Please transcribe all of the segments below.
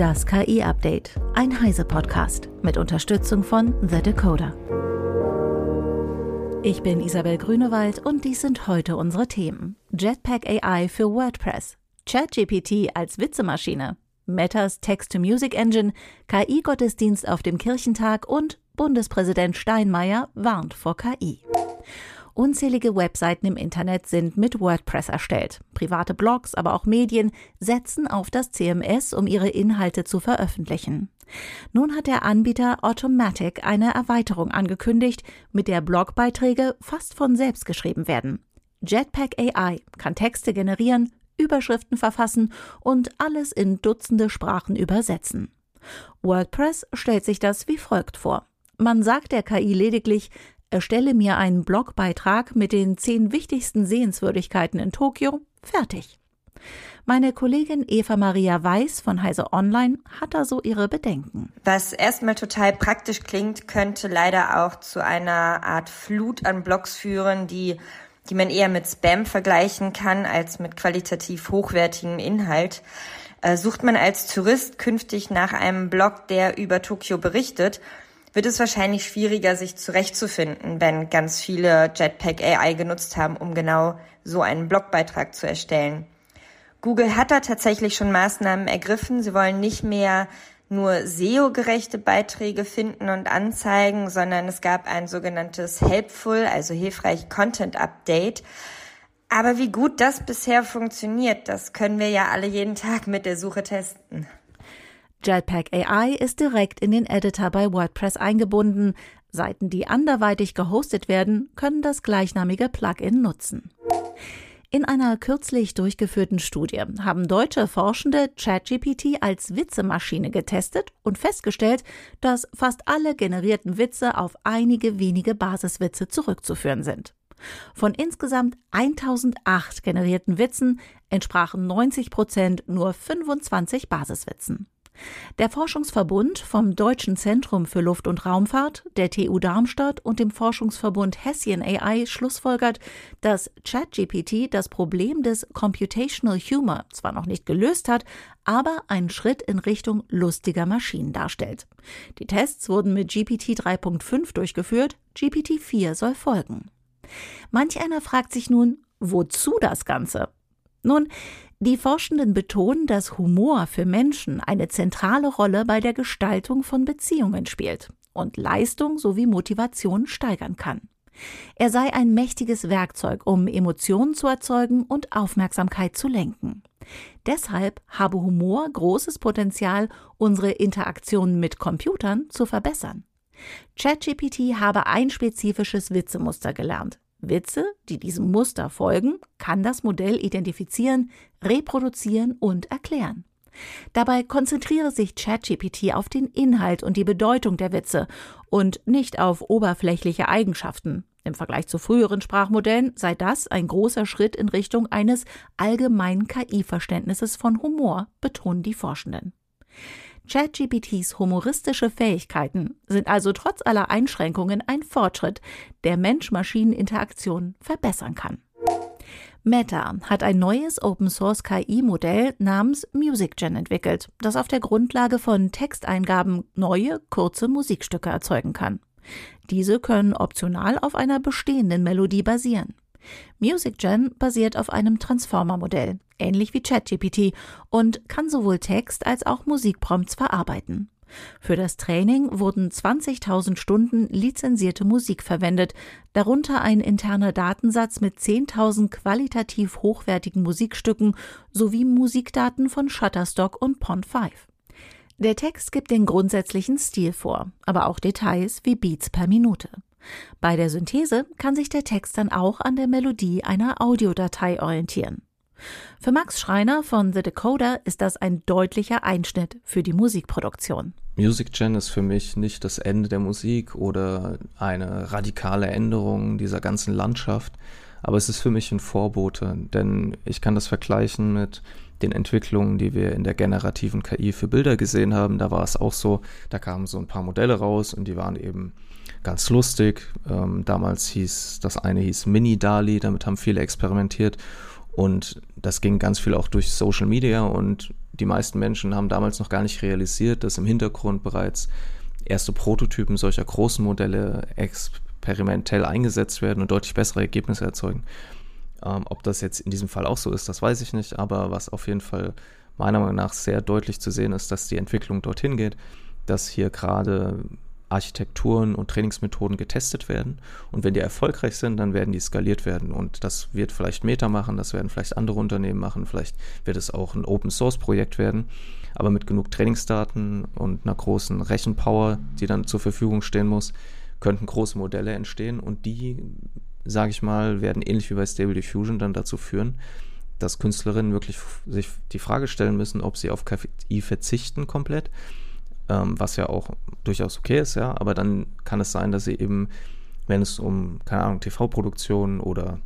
Das KI-Update, ein Heise-Podcast mit Unterstützung von The Decoder. Ich bin Isabel Grünewald und dies sind heute unsere Themen. Jetpack AI für WordPress, ChatGPT als Witzemaschine, Metas Text-to-Music-Engine, KI-Gottesdienst auf dem Kirchentag und Bundespräsident Steinmeier warnt vor KI. Unzählige Webseiten im Internet sind mit WordPress erstellt. Private Blogs, aber auch Medien setzen auf das CMS, um ihre Inhalte zu veröffentlichen. Nun hat der Anbieter Automatic eine Erweiterung angekündigt, mit der Blogbeiträge fast von selbst geschrieben werden. Jetpack AI kann Texte generieren, Überschriften verfassen und alles in Dutzende Sprachen übersetzen. WordPress stellt sich das wie folgt vor. Man sagt der KI lediglich, Erstelle mir einen Blogbeitrag mit den zehn wichtigsten Sehenswürdigkeiten in Tokio. Fertig. Meine Kollegin Eva Maria Weiß von Heise Online hat da so ihre Bedenken. Was erstmal total praktisch klingt, könnte leider auch zu einer Art Flut an Blogs führen, die, die man eher mit Spam vergleichen kann als mit qualitativ hochwertigem Inhalt. Äh, sucht man als Tourist künftig nach einem Blog, der über Tokio berichtet, wird es wahrscheinlich schwieriger, sich zurechtzufinden, wenn ganz viele Jetpack AI genutzt haben, um genau so einen Blogbeitrag zu erstellen. Google hat da tatsächlich schon Maßnahmen ergriffen. Sie wollen nicht mehr nur SEO-gerechte Beiträge finden und anzeigen, sondern es gab ein sogenanntes Helpful, also hilfreich Content Update. Aber wie gut das bisher funktioniert, das können wir ja alle jeden Tag mit der Suche testen. Jetpack AI ist direkt in den Editor bei WordPress eingebunden. Seiten, die anderweitig gehostet werden, können das gleichnamige Plugin nutzen. In einer kürzlich durchgeführten Studie haben deutsche Forschende ChatGPT als Witzemaschine getestet und festgestellt, dass fast alle generierten Witze auf einige wenige Basiswitze zurückzuführen sind. Von insgesamt 1008 generierten Witzen entsprachen 90 Prozent nur 25 Basiswitzen. Der Forschungsverbund vom Deutschen Zentrum für Luft- und Raumfahrt, der TU Darmstadt und dem Forschungsverbund Hessian AI schlussfolgert, dass ChatGPT das Problem des Computational Humor zwar noch nicht gelöst hat, aber einen Schritt in Richtung lustiger Maschinen darstellt. Die Tests wurden mit GPT 3.5 durchgeführt, GPT 4 soll folgen. Manch einer fragt sich nun, wozu das Ganze? Nun, die Forschenden betonen, dass Humor für Menschen eine zentrale Rolle bei der Gestaltung von Beziehungen spielt und Leistung sowie Motivation steigern kann. Er sei ein mächtiges Werkzeug, um Emotionen zu erzeugen und Aufmerksamkeit zu lenken. Deshalb habe Humor großes Potenzial, unsere Interaktionen mit Computern zu verbessern. ChatGPT habe ein spezifisches Witzemuster gelernt. Witze, die diesem Muster folgen, kann das Modell identifizieren, reproduzieren und erklären. Dabei konzentriere sich ChatGPT auf den Inhalt und die Bedeutung der Witze und nicht auf oberflächliche Eigenschaften. Im Vergleich zu früheren Sprachmodellen sei das ein großer Schritt in Richtung eines allgemeinen KI-Verständnisses von Humor, betonen die Forschenden. ChatGPTs humoristische Fähigkeiten sind also trotz aller Einschränkungen ein Fortschritt, der Mensch-Maschinen-Interaktion verbessern kann. Meta hat ein neues Open-Source KI-Modell namens MusicGen entwickelt, das auf der Grundlage von Texteingaben neue, kurze Musikstücke erzeugen kann. Diese können optional auf einer bestehenden Melodie basieren. MusicGen basiert auf einem Transformer-Modell, ähnlich wie ChatGPT, und kann sowohl Text als auch Musikprompts verarbeiten. Für das Training wurden 20.000 Stunden lizenzierte Musik verwendet, darunter ein interner Datensatz mit 10.000 qualitativ hochwertigen Musikstücken sowie Musikdaten von Shutterstock und Pond5. Der Text gibt den grundsätzlichen Stil vor, aber auch Details wie Beats per Minute. Bei der Synthese kann sich der Text dann auch an der Melodie einer Audiodatei orientieren. Für Max Schreiner von The Decoder ist das ein deutlicher Einschnitt für die Musikproduktion. Music Gen ist für mich nicht das Ende der Musik oder eine radikale Änderung dieser ganzen Landschaft, aber es ist für mich ein Vorbote, denn ich kann das vergleichen mit den Entwicklungen, die wir in der generativen KI für Bilder gesehen haben. Da war es auch so, da kamen so ein paar Modelle raus und die waren eben ganz lustig. Ähm, damals hieß das eine hieß Mini Dali, damit haben viele experimentiert. Und das ging ganz viel auch durch Social Media und die meisten Menschen haben damals noch gar nicht realisiert, dass im Hintergrund bereits erste Prototypen solcher großen Modelle experimentell eingesetzt werden und deutlich bessere Ergebnisse erzeugen. Ähm, ob das jetzt in diesem Fall auch so ist, das weiß ich nicht, aber was auf jeden Fall meiner Meinung nach sehr deutlich zu sehen ist, dass die Entwicklung dorthin geht, dass hier gerade Architekturen und Trainingsmethoden getestet werden. Und wenn die erfolgreich sind, dann werden die skaliert werden. Und das wird vielleicht Meta machen, das werden vielleicht andere Unternehmen machen, vielleicht wird es auch ein Open Source Projekt werden. Aber mit genug Trainingsdaten und einer großen Rechenpower, die dann zur Verfügung stehen muss, könnten große Modelle entstehen und die, sage ich mal, werden ähnlich wie bei Stable Diffusion dann dazu führen, dass Künstlerinnen wirklich sich die Frage stellen müssen, ob sie auf KI verzichten komplett ähm, was ja auch durchaus okay ist, ja, aber dann kann es sein, dass sie eben, wenn es um, keine Ahnung, TV-Produktionen oder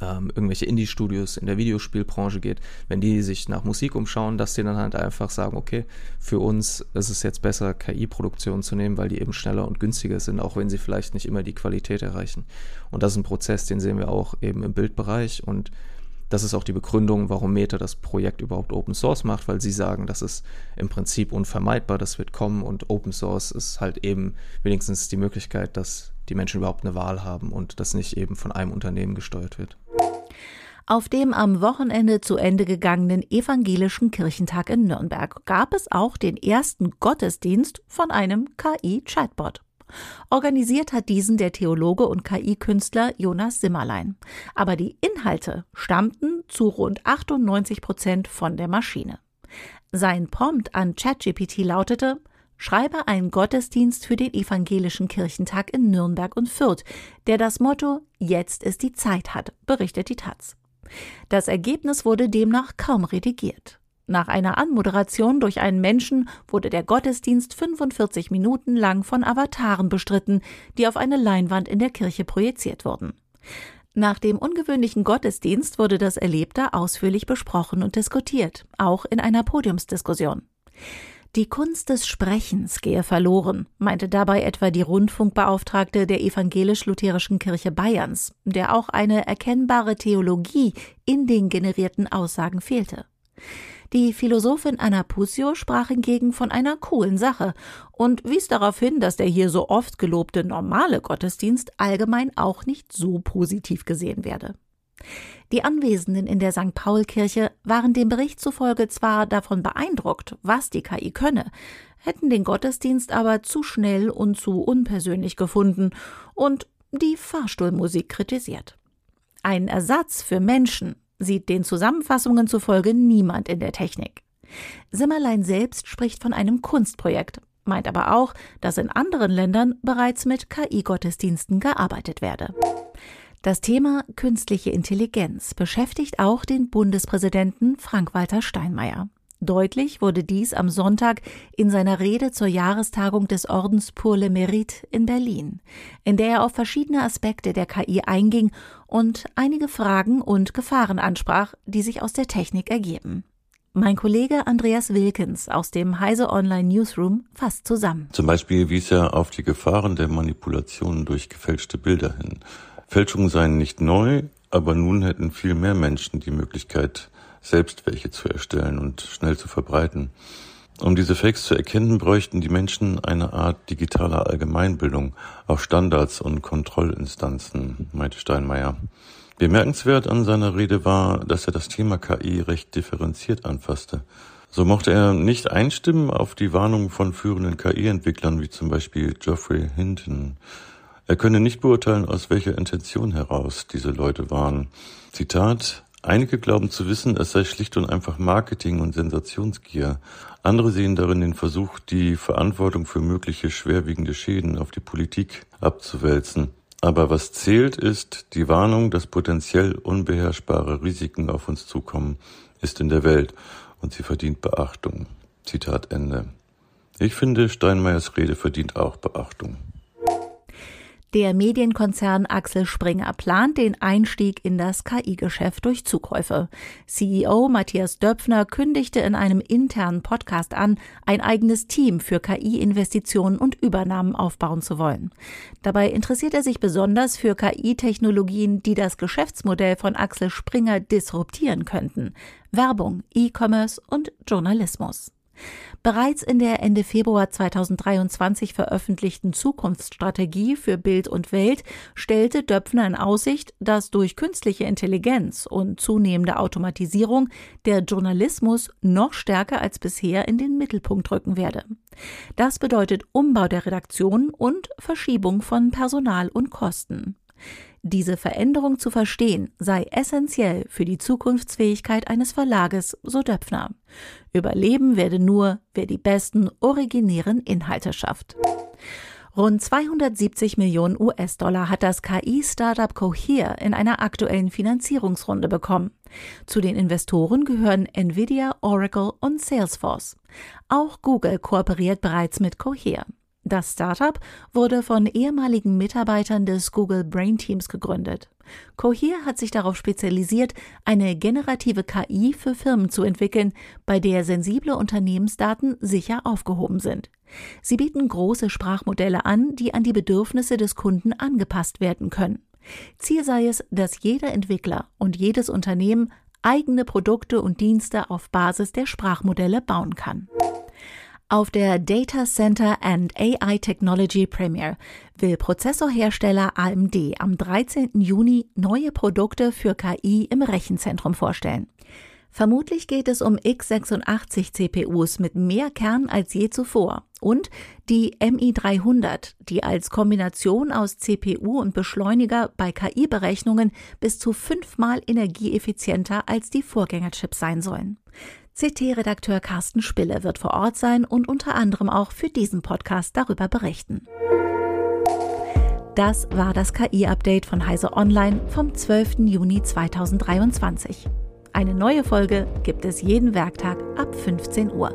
ähm, irgendwelche Indie-Studios in der Videospielbranche geht, wenn die sich nach Musik umschauen, dass die dann halt einfach sagen, okay, für uns ist es jetzt besser, KI-Produktionen zu nehmen, weil die eben schneller und günstiger sind, auch wenn sie vielleicht nicht immer die Qualität erreichen. Und das ist ein Prozess, den sehen wir auch eben im Bildbereich und das ist auch die Begründung, warum Meta das Projekt überhaupt Open Source macht, weil sie sagen, das ist im Prinzip unvermeidbar, das wird kommen und Open Source ist halt eben wenigstens die Möglichkeit, dass die Menschen überhaupt eine Wahl haben und das nicht eben von einem Unternehmen gesteuert wird. Auf dem am Wochenende zu Ende gegangenen evangelischen Kirchentag in Nürnberg gab es auch den ersten Gottesdienst von einem KI-Chatbot. Organisiert hat diesen der Theologe und KI-Künstler Jonas Simmerlein. Aber die Inhalte stammten zu rund 98 Prozent von der Maschine. Sein Prompt an ChatGPT lautete, Schreibe einen Gottesdienst für den evangelischen Kirchentag in Nürnberg und Fürth, der das Motto Jetzt ist die Zeit hat, berichtet die Taz. Das Ergebnis wurde demnach kaum redigiert. Nach einer Anmoderation durch einen Menschen wurde der Gottesdienst 45 Minuten lang von Avataren bestritten, die auf eine Leinwand in der Kirche projiziert wurden. Nach dem ungewöhnlichen Gottesdienst wurde das Erlebte ausführlich besprochen und diskutiert, auch in einer Podiumsdiskussion. Die Kunst des Sprechens gehe verloren, meinte dabei etwa die Rundfunkbeauftragte der evangelisch-lutherischen Kirche Bayerns, der auch eine erkennbare Theologie in den generierten Aussagen fehlte. Die Philosophin Anna Pusio sprach hingegen von einer coolen Sache und wies darauf hin, dass der hier so oft gelobte normale Gottesdienst allgemein auch nicht so positiv gesehen werde. Die Anwesenden in der St. Paul-Kirche waren dem Bericht zufolge zwar davon beeindruckt, was die KI könne, hätten den Gottesdienst aber zu schnell und zu unpersönlich gefunden und die Fahrstuhlmusik kritisiert. Ein Ersatz für Menschen, sieht den Zusammenfassungen zufolge niemand in der Technik. Simmerlein selbst spricht von einem Kunstprojekt, meint aber auch, dass in anderen Ländern bereits mit KI-Gottesdiensten gearbeitet werde. Das Thema künstliche Intelligenz beschäftigt auch den Bundespräsidenten Frank-Walter Steinmeier. Deutlich wurde dies am Sonntag in seiner Rede zur Jahrestagung des Ordens pour le Mérite in Berlin, in der er auf verschiedene Aspekte der KI einging und einige Fragen und Gefahren ansprach, die sich aus der Technik ergeben. Mein Kollege Andreas Wilkens aus dem Heise Online Newsroom fasst zusammen. Zum Beispiel wies er auf die Gefahren der Manipulation durch gefälschte Bilder hin. Fälschungen seien nicht neu, aber nun hätten viel mehr Menschen die Möglichkeit, selbst welche zu erstellen und schnell zu verbreiten. Um diese Fakes zu erkennen, bräuchten die Menschen eine Art digitaler Allgemeinbildung, auch Standards und Kontrollinstanzen, meinte Steinmeier. Bemerkenswert an seiner Rede war, dass er das Thema KI recht differenziert anfasste. So mochte er nicht einstimmen auf die Warnung von führenden KI-Entwicklern wie zum Beispiel Geoffrey Hinton. Er könne nicht beurteilen, aus welcher Intention heraus diese Leute waren. Zitat Einige glauben zu wissen, es sei schlicht und einfach Marketing und Sensationsgier. Andere sehen darin den Versuch, die Verantwortung für mögliche schwerwiegende Schäden auf die Politik abzuwälzen. Aber was zählt ist, die Warnung, dass potenziell unbeherrschbare Risiken auf uns zukommen, ist in der Welt und sie verdient Beachtung. Zitat Ende. Ich finde, Steinmeiers Rede verdient auch Beachtung. Der Medienkonzern Axel Springer plant den Einstieg in das KI-Geschäft durch Zukäufe. CEO Matthias Döpfner kündigte in einem internen Podcast an, ein eigenes Team für KI-Investitionen und Übernahmen aufbauen zu wollen. Dabei interessiert er sich besonders für KI-Technologien, die das Geschäftsmodell von Axel Springer disruptieren könnten. Werbung, E-Commerce und Journalismus. Bereits in der Ende Februar 2023 veröffentlichten Zukunftsstrategie für Bild und Welt stellte Döpfner in Aussicht, dass durch künstliche Intelligenz und zunehmende Automatisierung der Journalismus noch stärker als bisher in den Mittelpunkt rücken werde. Das bedeutet Umbau der Redaktion und Verschiebung von Personal und Kosten. Diese Veränderung zu verstehen sei essentiell für die Zukunftsfähigkeit eines Verlages, so Döpfner. Überleben werde nur, wer die besten originären Inhalte schafft. Rund 270 Millionen US-Dollar hat das KI-Startup Cohere in einer aktuellen Finanzierungsrunde bekommen. Zu den Investoren gehören Nvidia, Oracle und Salesforce. Auch Google kooperiert bereits mit Cohere. Das Startup wurde von ehemaligen Mitarbeitern des Google Brain Teams gegründet. Cohere hat sich darauf spezialisiert, eine generative KI für Firmen zu entwickeln, bei der sensible Unternehmensdaten sicher aufgehoben sind. Sie bieten große Sprachmodelle an, die an die Bedürfnisse des Kunden angepasst werden können. Ziel sei es, dass jeder Entwickler und jedes Unternehmen eigene Produkte und Dienste auf Basis der Sprachmodelle bauen kann. Auf der Data Center and AI Technology Premier will Prozessorhersteller AMD am 13. Juni neue Produkte für KI im Rechenzentrum vorstellen. Vermutlich geht es um x86 CPUs mit mehr Kern als je zuvor und die MI300, die als Kombination aus CPU und Beschleuniger bei KI-Berechnungen bis zu fünfmal energieeffizienter als die Vorgängerchips sein sollen. CT-Redakteur Carsten Spille wird vor Ort sein und unter anderem auch für diesen Podcast darüber berichten. Das war das KI-Update von Heise Online vom 12. Juni 2023. Eine neue Folge gibt es jeden Werktag ab 15 Uhr.